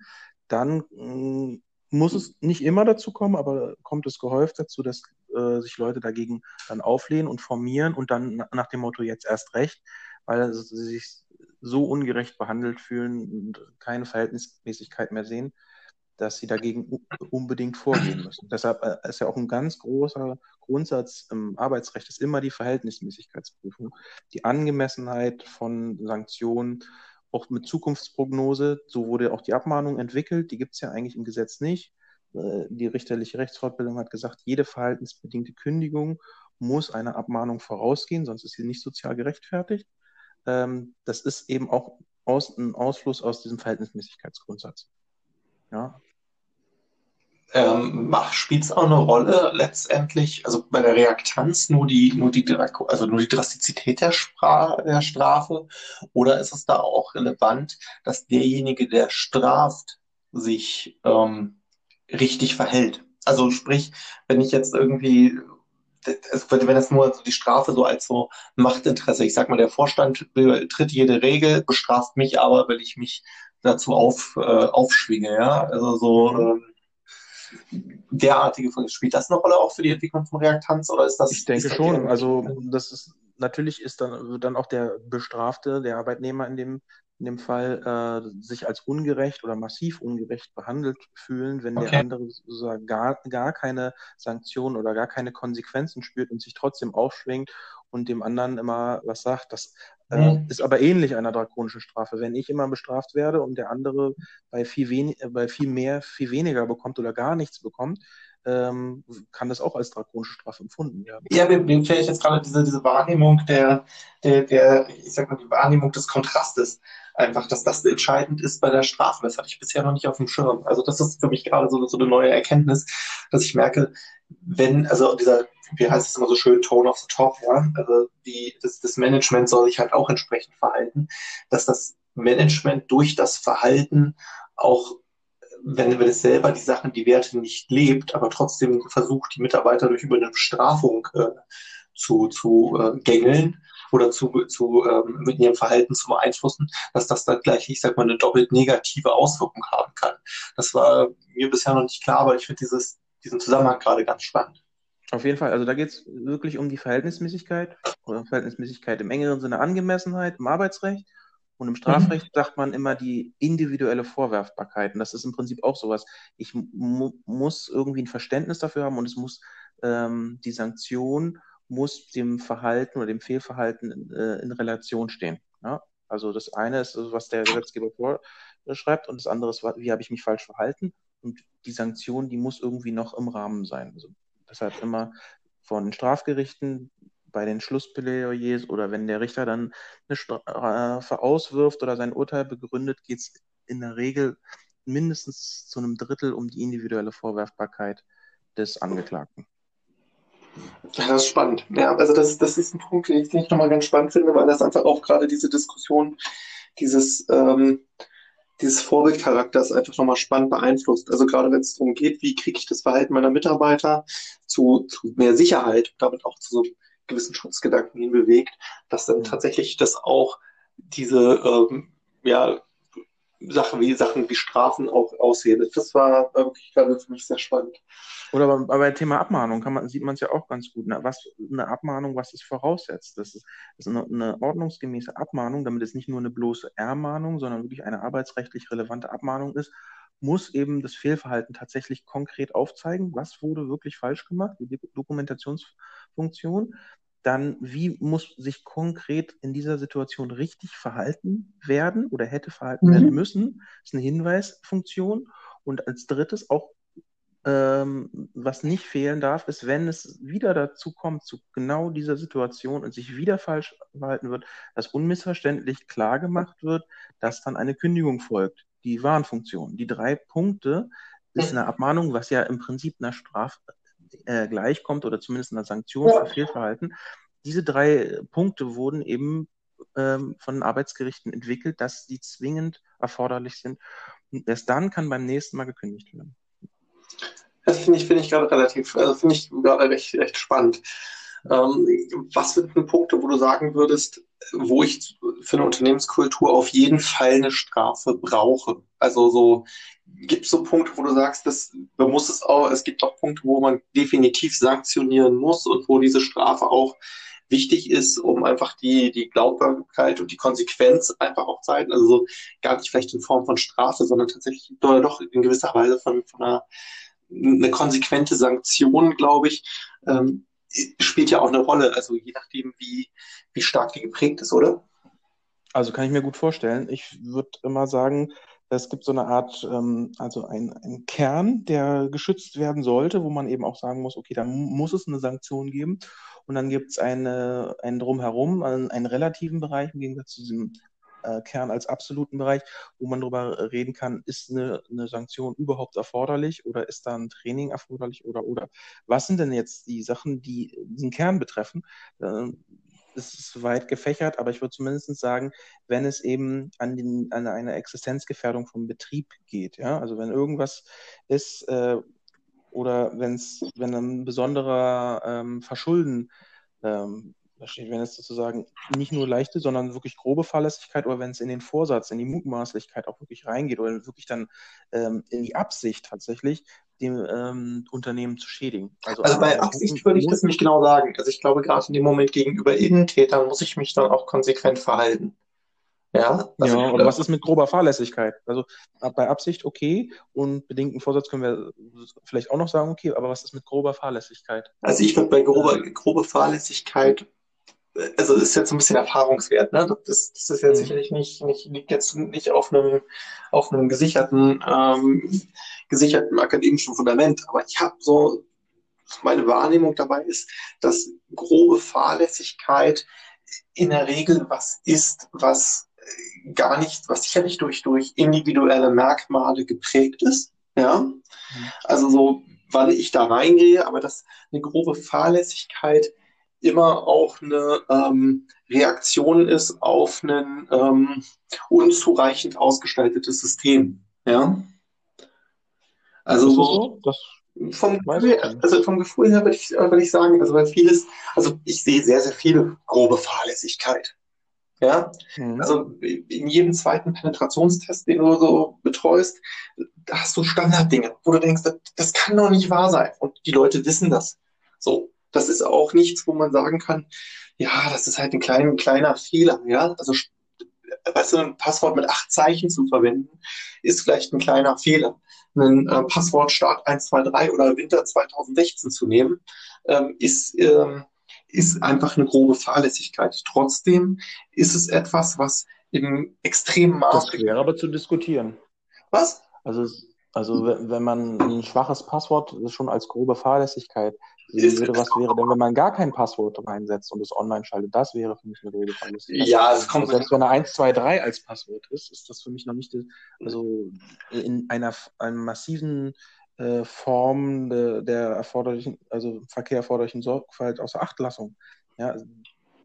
dann mh, mm, muss es nicht immer dazu kommen, aber kommt es gehäuft dazu, dass äh, sich Leute dagegen dann auflehnen und formieren und dann nach dem Motto jetzt erst recht, weil sie sich so ungerecht behandelt fühlen und keine Verhältnismäßigkeit mehr sehen, dass sie dagegen unbedingt vorgehen müssen. Deshalb äh, ist ja auch ein ganz großer Grundsatz im Arbeitsrecht ist immer die Verhältnismäßigkeitsprüfung, die Angemessenheit von Sanktionen, auch mit Zukunftsprognose. So wurde auch die Abmahnung entwickelt. Die gibt es ja eigentlich im Gesetz nicht. Äh, die richterliche Rechtsfortbildung hat gesagt, jede verhaltensbedingte Kündigung muss einer Abmahnung vorausgehen, sonst ist sie nicht sozial gerechtfertigt ähm, das ist eben auch aus, ein Ausfluss aus diesem Verhältnismäßigkeitsgrundsatz. Ja. Ähm, Spielt es auch eine Rolle letztendlich, also bei der Reaktanz nur die, nur die, also nur die Drastizität der, Spra der Strafe oder ist es da auch relevant, dass derjenige, der straft, sich ähm, richtig verhält? Also sprich, wenn ich jetzt irgendwie wenn das nur die Strafe so als so Machtinteresse, ich sag mal, der Vorstand tritt jede Regel, bestraft mich aber, weil ich mich dazu auf, äh, aufschwinge, ja, also so ähm, derartige Folge. Spielt das eine Rolle auch für die Entwicklung von Reaktanz oder ist das? Ich denke das schon. Also das ist natürlich ist dann, dann auch der Bestrafte, der Arbeitnehmer in dem in dem Fall äh, sich als ungerecht oder massiv ungerecht behandelt fühlen, wenn okay. der andere sozusagen gar, gar keine Sanktionen oder gar keine Konsequenzen spürt und sich trotzdem aufschwingt und dem anderen immer was sagt. Das äh, mhm. ist aber ähnlich einer drakonischen Strafe. Wenn ich immer bestraft werde und der andere bei viel, wenig, bei viel mehr, viel weniger bekommt oder gar nichts bekommt, ähm, kann das auch als drakonische Strafe empfunden werden. Ja, mir, fällt jetzt gerade diese, diese Wahrnehmung der, der, der, ich sag mal, die Wahrnehmung des Kontrastes einfach, dass das entscheidend ist bei der Strafe. Das hatte ich bisher noch nicht auf dem Schirm. Also das ist für mich gerade so, so eine neue Erkenntnis, dass ich merke, wenn, also dieser, wie heißt es immer so schön, Tone of the Top, ja, also die, das, das Management soll sich halt auch entsprechend verhalten, dass das Management durch das Verhalten auch wenn, wenn es selber die Sachen, die Werte nicht lebt, aber trotzdem versucht, die Mitarbeiter durch über eine Bestrafung äh, zu, zu äh, gängeln, oder zu, zu ähm, mit ihrem Verhalten zu beeinflussen, dass das dann gleich, ich sag mal, eine doppelt negative Auswirkung haben kann. Das war mir bisher noch nicht klar, aber ich finde diesen Zusammenhang gerade ganz spannend. Auf jeden Fall, also da geht es wirklich um die Verhältnismäßigkeit oder Verhältnismäßigkeit im engeren Sinne Angemessenheit im Arbeitsrecht. Und im Strafrecht mhm. sagt man immer die individuelle Vorwerfbarkeit. Und das ist im Prinzip auch sowas. Ich mu muss irgendwie ein Verständnis dafür haben und es muss ähm, die Sanktion muss dem Verhalten oder dem Fehlverhalten in, äh, in Relation stehen. Ja? Also das eine ist, was der Gesetzgeber vorschreibt und das andere ist, wie habe ich mich falsch verhalten und die Sanktion, die muss irgendwie noch im Rahmen sein. Also deshalb immer von Strafgerichten bei den Schlussplädoyers oder wenn der Richter dann eine Strafe auswirft oder sein Urteil begründet, geht es in der Regel mindestens zu einem Drittel um die individuelle Vorwerfbarkeit des Angeklagten. Ja, das ist spannend. Ja, also das, das ist ein Punkt, den ich nochmal ganz spannend finde, weil das einfach auch gerade diese Diskussion dieses, ähm, dieses Vorbildcharakters einfach nochmal spannend beeinflusst. Also gerade wenn es darum geht, wie kriege ich das Verhalten meiner Mitarbeiter zu, zu mehr Sicherheit und damit auch zu so gewissen Schutzgedanken hin bewegt, dass dann tatsächlich das auch diese ähm, ja, Sachen wie Sachen wie Strafen auch aussehen. Das war wirklich gerade für mich sehr spannend. Oder bei, bei Thema Abmahnung kann man, sieht man es ja auch ganz gut. Ne? Was eine Abmahnung, was es voraussetzt. Das ist, das ist eine, eine, ordnungsgemäße Abmahnung, damit es nicht nur eine bloße Ermahnung, sondern wirklich eine arbeitsrechtlich relevante Abmahnung ist, muss eben das Fehlverhalten tatsächlich konkret aufzeigen, was wurde wirklich falsch gemacht, die Dokumentationsfunktion. Dann, wie muss sich konkret in dieser Situation richtig verhalten werden oder hätte verhalten mhm. werden müssen, das ist eine Hinweisfunktion. Und als drittes auch ähm, was nicht fehlen darf, ist, wenn es wieder dazu kommt, zu genau dieser Situation und sich wieder falsch verhalten wird, dass unmissverständlich klar gemacht wird, dass dann eine Kündigung folgt. Die Warnfunktion. Die drei Punkte ist eine Abmahnung, was ja im Prinzip einer Strafe äh, gleichkommt oder zumindest einer Sanktion für Fehlverhalten. diese drei Punkte wurden eben ähm, von Arbeitsgerichten entwickelt, dass die zwingend erforderlich sind. Und erst dann kann beim nächsten Mal gekündigt werden. Das finde ich, finde ich gerade relativ, also finde ich gerade recht, recht spannend. Ähm, was sind denn Punkte, wo du sagen würdest, wo ich für eine Unternehmenskultur auf jeden Fall eine Strafe brauche? Also so gibt es so Punkte, wo du sagst, das, man muss es auch, es gibt auch Punkte, wo man definitiv sanktionieren muss und wo diese Strafe auch wichtig ist, um einfach die, die Glaubwürdigkeit und die Konsequenz einfach auch zu halten. Also so gar nicht vielleicht in Form von Strafe, sondern tatsächlich doch in gewisser Weise von, von einer eine konsequente Sanktion, glaube ich, ähm, spielt ja auch eine Rolle. Also je nachdem, wie, wie stark die geprägt ist, oder? Also kann ich mir gut vorstellen. Ich würde immer sagen, es gibt so eine Art, ähm, also ein, Kern, der geschützt werden sollte, wo man eben auch sagen muss, okay, da muss es eine Sanktion geben. Und dann gibt es eine, einen drumherum, einen, einen relativen Bereich im Gegensatz zu diesem äh, Kern als absoluten Bereich, wo man darüber reden kann, ist eine, eine Sanktion überhaupt erforderlich oder ist da ein Training erforderlich oder oder was sind denn jetzt die Sachen, die diesen Kern betreffen? Äh, es ist weit gefächert, aber ich würde zumindest sagen, wenn es eben an, den, an eine Existenzgefährdung vom Betrieb geht, ja, also wenn irgendwas ist äh, oder wenn's, wenn ein besonderer ähm, Verschulden ähm, steht, wenn es sozusagen nicht nur leichte, sondern wirklich grobe Fahrlässigkeit oder wenn es in den Vorsatz, in die Mutmaßlichkeit auch wirklich reingeht oder wirklich dann ähm, in die Absicht tatsächlich, dem ähm, Unternehmen zu schädigen. Also, also bei Absicht würde ich das nicht genau sagen. Also ich glaube, gerade in dem Moment gegenüber Innentätern muss ich mich dann auch konsequent verhalten. Ja, also ja oder was ist mit grober Fahrlässigkeit? Also bei Absicht okay und bedingten Vorsatz können wir vielleicht auch noch sagen, okay, aber was ist mit grober Fahrlässigkeit? Also ich würde bei grober, grobe Fahrlässigkeit also ist jetzt ein bisschen Erfahrungswert, ne? Das, das ist jetzt mhm. sicherlich nicht, nicht, liegt jetzt nicht auf einem, auf einem gesicherten, ähm, gesicherten akademischen Fundament. Aber ich habe so, meine Wahrnehmung dabei ist, dass grobe Fahrlässigkeit in der Regel was ist, was gar nicht, was sicherlich durch, durch individuelle Merkmale geprägt ist. Ja. Mhm. Also so, wann ich da reingehe, aber dass eine grobe Fahrlässigkeit immer auch eine ähm, Reaktion ist auf ein ähm, unzureichend ausgestaltetes System. Ja. Also so, vom, Gefühl, also vom Gefühl her würde ich, würde ich sagen, also weil vieles, also ich sehe sehr, sehr viele grobe Fahrlässigkeit. Ja, mhm. also in jedem zweiten Penetrationstest, den du so betreust, da hast du Standarddinge, wo du denkst, das, das kann doch nicht wahr sein. Und die Leute wissen das. So das ist auch nichts, wo man sagen kann, ja, das ist halt ein klein, kleiner Fehler, ja. Also, weißt du, ein Passwort mit acht Zeichen zu verwenden, ist vielleicht ein kleiner Fehler. Ein äh, Passwort Start 123 oder Winter 2016 zu nehmen, ähm, ist, ähm, ist einfach eine grobe Fahrlässigkeit. Trotzdem ist es etwas, was im extremen Maße. Das wäre aber zu diskutieren. Was? Also, also wenn man ein schwaches Passwort schon als grobe Fahrlässigkeit würde, was wäre denn, wenn man gar kein Passwort reinsetzt und es online schaltet? Das wäre für mich eine grobe Fahrlässigkeit. Ja, es kommt. Also selbst wenn er 1, 2, 3 als Passwort ist, ist das für mich noch nicht, also in einer, einer massiven äh, Form de, der erforderlichen, also Verkehr erforderlichen Sorgfalt außer Achtlassung. Ja,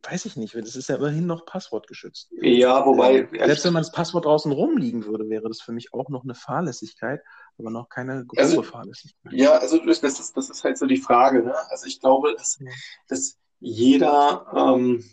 weiß ich nicht, das ist ja immerhin noch passwortgeschützt. Ja, wobei. Äh, selbst wenn man das Passwort draußen rumliegen würde, wäre das für mich auch noch eine Fahrlässigkeit, aber noch keine große also, Fahrlässigkeit. Ja, also das ist, das ist halt so die Frage. Ne? Also ich glaube, dass, ja. dass jeder, ähm,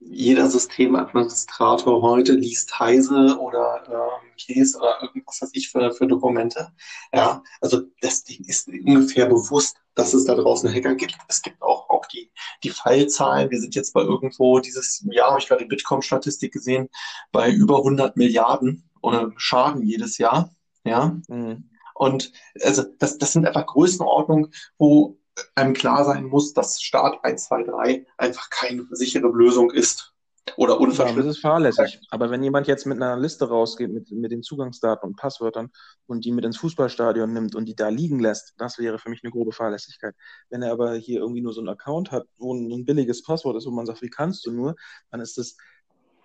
jeder Systemadministrator heute liest Heise oder ähm, Case oder irgendwas weiß ich für, für Dokumente. Ja, also das Ding ist ungefähr bewusst, dass es da draußen Hacker gibt. Es gibt auch die, die Fallzahlen. Wir sind jetzt bei irgendwo dieses Jahr, habe ich gerade die Bitkom-Statistik gesehen, bei über 100 Milliarden Schaden jedes Jahr. Ja. Mhm. Und also das, das sind einfach Größenordnungen, wo einem klar sein muss, dass Start 1, 2, 3 einfach keine sichere Lösung ist. Oder unverschlüsselt. Ja, das ist fahrlässig. Aber wenn jemand jetzt mit einer Liste rausgeht, mit, mit den Zugangsdaten und Passwörtern und die mit ins Fußballstadion nimmt und die da liegen lässt, das wäre für mich eine grobe Fahrlässigkeit. Wenn er aber hier irgendwie nur so einen Account hat, wo ein billiges Passwort ist, wo man sagt, wie kannst du nur, dann ist das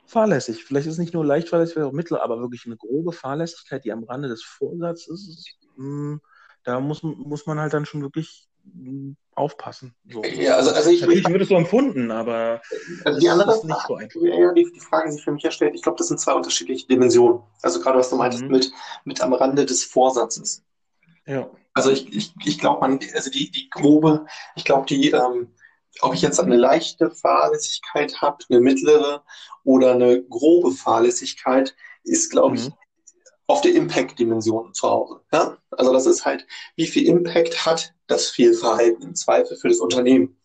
fahrlässig. Vielleicht ist es nicht nur leicht fahrlässig, vielleicht auch mittel, aber wirklich eine grobe Fahrlässigkeit, die am Rande des Vorsatzes ist. Mh, hm, da muss, muss man halt dann schon wirklich aufpassen. So. Ja, also, also ich, Natürlich wird es so empfunden, aber also die andere ist nicht so einfach. Ja, die, die Frage, die sich für mich erstellt, ich glaube, das sind zwei unterschiedliche Dimensionen. Also gerade was du meintest Mhm. mit, mit am Rande des Vorsatzes. Ja. Also ich, ich, ich glaube, man, also die, die grobe, ich glaube, die, ähm, ob ich jetzt eine leichte Fahrlässigkeit habe, eine mittlere oder eine grobe Fahrlässigkeit, ist, glaube ich, Mhm. Auf der Impact-Dimension zu Hause. Ja? Also das ist halt, wie viel Impact hat das Fehlverhalten im Zweifel für das Unternehmen?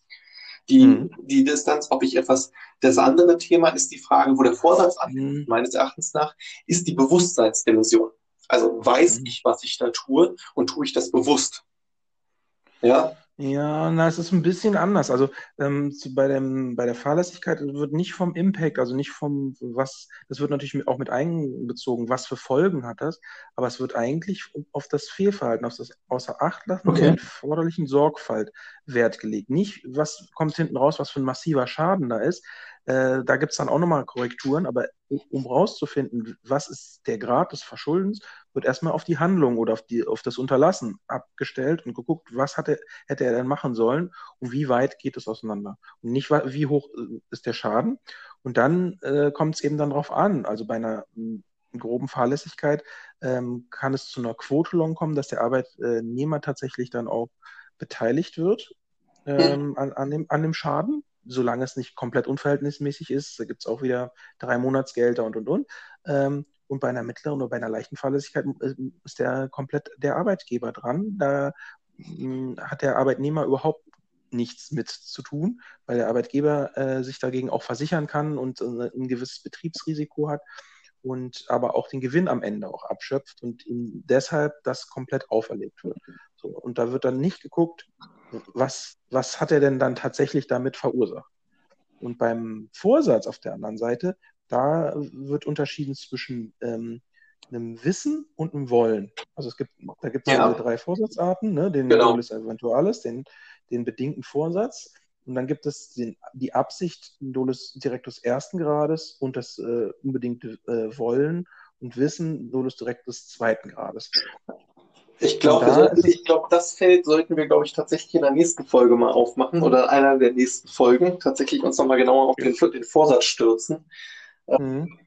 Die, Mhm. die Distanz, ob ich etwas, das andere Thema ist die Frage, wo der Vorsatz anfängt, Mhm. meines Erachtens nach, ist die Bewusstseinsdimension. Also weiß Mhm. ich, was ich da tue und tue ich das bewusst? Ja, Ja, na, es ist ein bisschen anders. Also ähm, zu, bei dem, bei der Fahrlässigkeit wird nicht vom Impact, also nicht vom was, das wird natürlich mit, auch mit einbezogen, was für Folgen hat das, aber es wird eigentlich auf das Fehlverhalten, auf das Außerachtlassen Okay. der erforderlichen Sorgfalt Wert gelegt. Nicht, was kommt hinten raus, was für ein massiver Schaden da ist. Äh, da gibt's dann auch nochmal Korrekturen, aber um, rauszufinden, was ist der Grad des Verschuldens, wird erstmal auf die Handlung oder auf, die, auf das Unterlassen abgestellt und geguckt, was hat er, hätte er denn machen sollen und wie weit geht es auseinander. Und nicht, wie hoch äh, ist der Schaden. Und dann äh, kommt es eben dann drauf an. Also bei einer groben Fahrlässigkeit ähm, kann es zu einer Quotelung kommen, dass der Arbeitnehmer tatsächlich dann auch beteiligt wird ähm, an, an, dem, an dem Schaden, solange es nicht komplett unverhältnismäßig ist. Da gibt es auch wieder drei Monatsgelder und und und. Ähm, und bei einer mittleren oder bei einer leichten Fahrlässigkeit äh, ist der komplett der Arbeitgeber dran. Da mh, hat der Arbeitnehmer überhaupt nichts mit zu tun, weil der Arbeitgeber äh, sich dagegen auch versichern kann und äh, ein gewisses Betriebsrisiko hat und aber auch den Gewinn am Ende auch abschöpft und ihm deshalb das komplett auferlegt wird. So, und da wird dann nicht geguckt, was, was hat er denn dann tatsächlich damit verursacht. Und beim Vorsatz auf der anderen Seite, da wird unterschieden zwischen ähm, einem Wissen und einem Wollen. Also es gibt, da gibt es Ja. drei Vorsatzarten, ne? den Genau. Dolus Eventualis, den, den bedingten Vorsatz. Und dann gibt es den, die Absicht Dolus Directus ersten Grades und das äh, unbedingte äh, Wollen und Wissen Dolus Directus zweiten Grades. Ich glaube, Da ich glaube, das Feld sollten wir, glaube ich, tatsächlich in der nächsten Folge mal aufmachen oder in einer der nächsten Folgen tatsächlich uns nochmal genauer auf den, den Vorsatz stürzen. Mhm.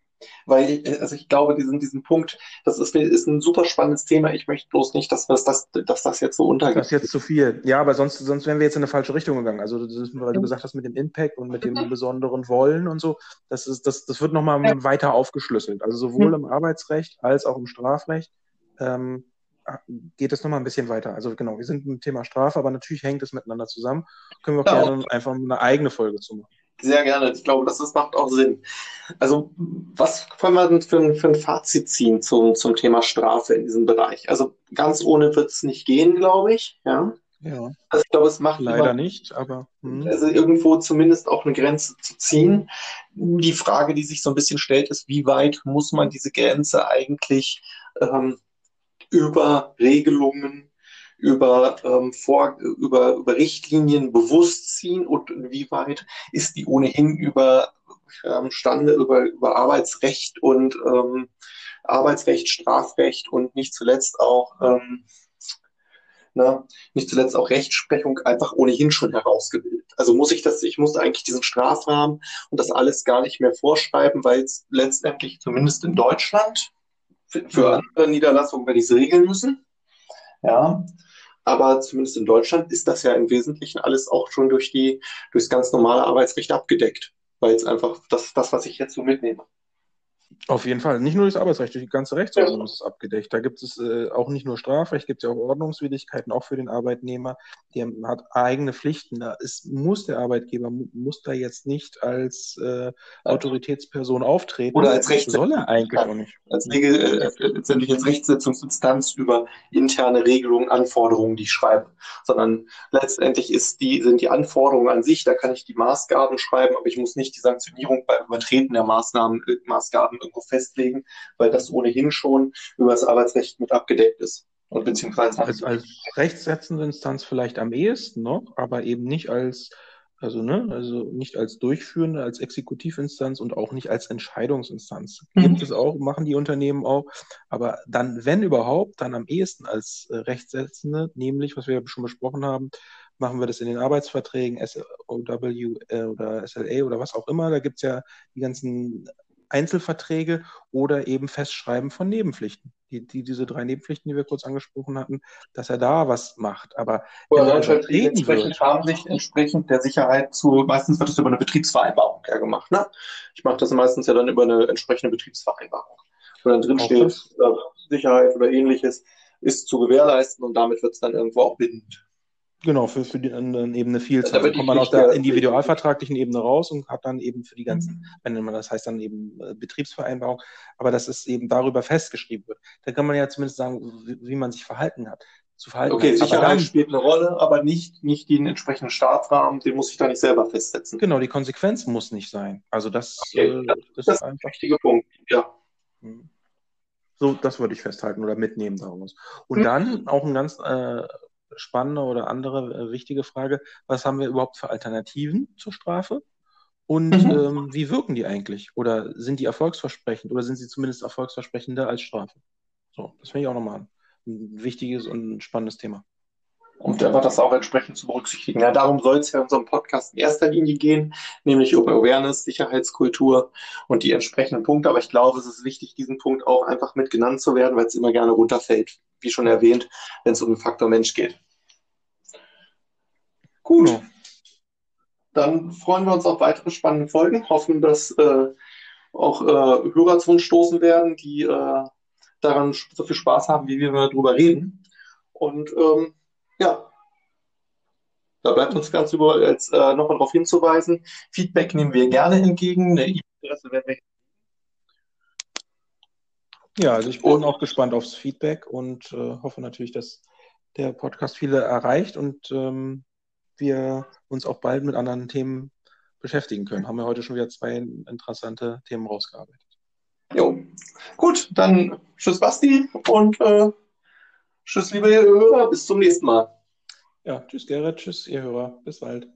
Weil, also ich glaube, diesen, diesen Punkt, das ist, ist ein super spannendes Thema. Ich möchte bloß nicht, dass das, dass, dass das jetzt so untergeht. Das ist jetzt zu viel. Ja, aber sonst, sonst wären wir jetzt in eine falsche Richtung gegangen. Also, das ist, weil du gesagt hast, mit dem Impact und mit dem besonderen Wollen und so, das ist, das, das wird nochmal weiter aufgeschlüsselt. Also sowohl im Arbeitsrecht als auch im Strafrecht ähm, geht es nochmal ein bisschen weiter. Also genau, wir sind im Thema Strafe, aber natürlich hängt es miteinander zusammen. Können wir auch Ja. gerne einfach eine eigene Folge zu machen. Sehr gerne. Ich glaube, das ist, macht auch Sinn. Also, was können wir denn für ein, für ein Fazit ziehen zum, zum Thema Strafe in diesem Bereich? Also, ganz ohne wird es nicht gehen, glaube ich. Ja. Ja, Also, ich glaube, es macht leider immer, nicht, aber hm. also irgendwo zumindest auch eine Grenze zu ziehen. Die Frage, die sich so ein bisschen stellt, ist, wie weit muss man diese Grenze eigentlich ähm, über Regelungen, über, ähm, vor, über, über Richtlinien bewusst ziehen und inwieweit ist die ohnehin über ähm, Stande, über, über Arbeitsrecht und ähm, Arbeitsrecht, Strafrecht und nicht zuletzt auch ähm, na, nicht zuletzt auch Rechtsprechung einfach ohnehin schon herausgebildet. Also muss ich das, ich muss eigentlich diesen Strafrahmen und das alles gar nicht mehr vorschreiben, weil es letztendlich zumindest in Deutschland für, andere Niederlassungen werde ich es regeln müssen. Ja, aber zumindest in Deutschland ist das ja im Wesentlichen alles auch schon durch die, durchs ganz normale Arbeitsrecht abgedeckt, weil es einfach das, das, was ich jetzt so mitnehme. Auf jeden Fall. Nicht nur das Arbeitsrecht, durch die ganze Rechtsordnung Ja. ist es abgedeckt. Da gibt es äh, auch nicht nur Strafrecht, gibt es ja auch Ordnungswidrigkeiten, auch für den Arbeitnehmer. Der hat eigene Pflichten. Da ist, muss der Arbeitgeber, mu- muss da jetzt nicht als äh, Autoritätsperson auftreten. Oder als Rechts- Soll er eigentlich auch nicht. als Regel, äh, letztendlich als Rechtsetzungsinstanz über interne Regelungen, Anforderungen, die ich schreibe, sondern letztendlich ist die, sind die Anforderungen an sich, da kann ich die Maßgaben schreiben, aber ich muss nicht die Sanktionierung beim Übertreten der Maßnahmen, äh, Maßgaben irgendwo festlegen, weil das ohnehin schon über das Arbeitsrecht mit abgedeckt ist. Und beziehungsweise Als, als rechtssetzende Instanz vielleicht am ehesten noch, aber eben nicht als, also, ne, also nicht als durchführende, als Exekutivinstanz und auch nicht als Entscheidungsinstanz. Mhm. Gibt es auch, machen die Unternehmen auch, aber dann, wenn überhaupt, dann am ehesten als äh, rechtssetzende, nämlich, was wir ja schon besprochen haben, machen wir das in den Arbeitsverträgen, SOW äh, oder SLA oder was auch immer. Da gibt es ja die ganzen Einzelverträge oder eben Festschreiben von Nebenpflichten. Die, die, diese drei Nebenpflichten, die wir kurz angesprochen hatten, dass er da was macht. Aber wenn er entsprechend wird, haben sich entsprechend der Sicherheit zu, meistens wird das über eine Betriebsvereinbarung ja gemacht. Ne? Ich mache das meistens ja dann über eine entsprechende Betriebsvereinbarung. Wo dann drin steht, äh, Sicherheit oder ähnliches ist zu gewährleisten und damit wird es dann irgendwo auch bindend. Genau, für, für die anderen eben eine Vielzahl. Da kommt man aus der individualvertraglichen Ebene raus und hat dann eben für die ganzen, mhm. wenn man das heißt dann eben äh, Betriebsvereinbarung, aber dass es eben darüber festgeschrieben wird. Da kann man ja zumindest sagen, wie, wie man sich verhalten hat. Zu verhalten okay, hat. Sicherheit dann, spielt eine Rolle, aber nicht, nicht den entsprechenden Staatsrahmen, den muss ich da nicht selber festsetzen. Genau, die Konsequenz muss nicht sein. Also das, okay, äh, das, das, ist ein wichtiger Punkt, ja. Mhm. So, das würde ich festhalten oder mitnehmen daraus. Und hm. dann auch ein ganz äh, spannende oder andere äh, wichtige Frage, was haben wir überhaupt für Alternativen zur Strafe? Und mhm. ähm, wie wirken die eigentlich? Oder sind die erfolgsversprechend oder sind sie zumindest erfolgsversprechender als Strafe? So, das finde ich auch nochmal ein wichtiges und spannendes Thema. Und einfach das auch entsprechend zu berücksichtigen. Ja, darum soll es ja in unserem Podcast in erster Linie gehen, nämlich Open Awareness, Sicherheitskultur und die entsprechenden Punkte. Aber ich glaube, es ist wichtig, diesen Punkt auch einfach mit genannt zu werden, weil es immer gerne runterfällt, wie schon erwähnt, wenn es um den Faktor Mensch geht. Gut. Genau. Dann freuen wir uns auf weitere spannende Folgen, hoffen, dass äh, auch äh, Hörer zu uns stoßen werden, die äh, daran so viel Spaß haben, wie wir darüber reden. Und ähm, ja, da bleibt uns ganz über jetzt äh, nochmal darauf hinzuweisen. Feedback nehmen wir gerne entgegen. Eine E-Mail-Adresse werden wir ja, also ich bin und, auch gespannt aufs Feedback und äh, hoffe natürlich, dass der Podcast viele erreicht und ähm, wir uns auch bald mit anderen Themen beschäftigen können. Haben wir heute schon wieder zwei interessante Themen rausgearbeitet. Jo, gut, dann tschüss Basti und äh, tschüss liebe Hörer, bis zum nächsten Mal. Ja, tschüss Gerrit, tschüss ihr Hörer, bis bald.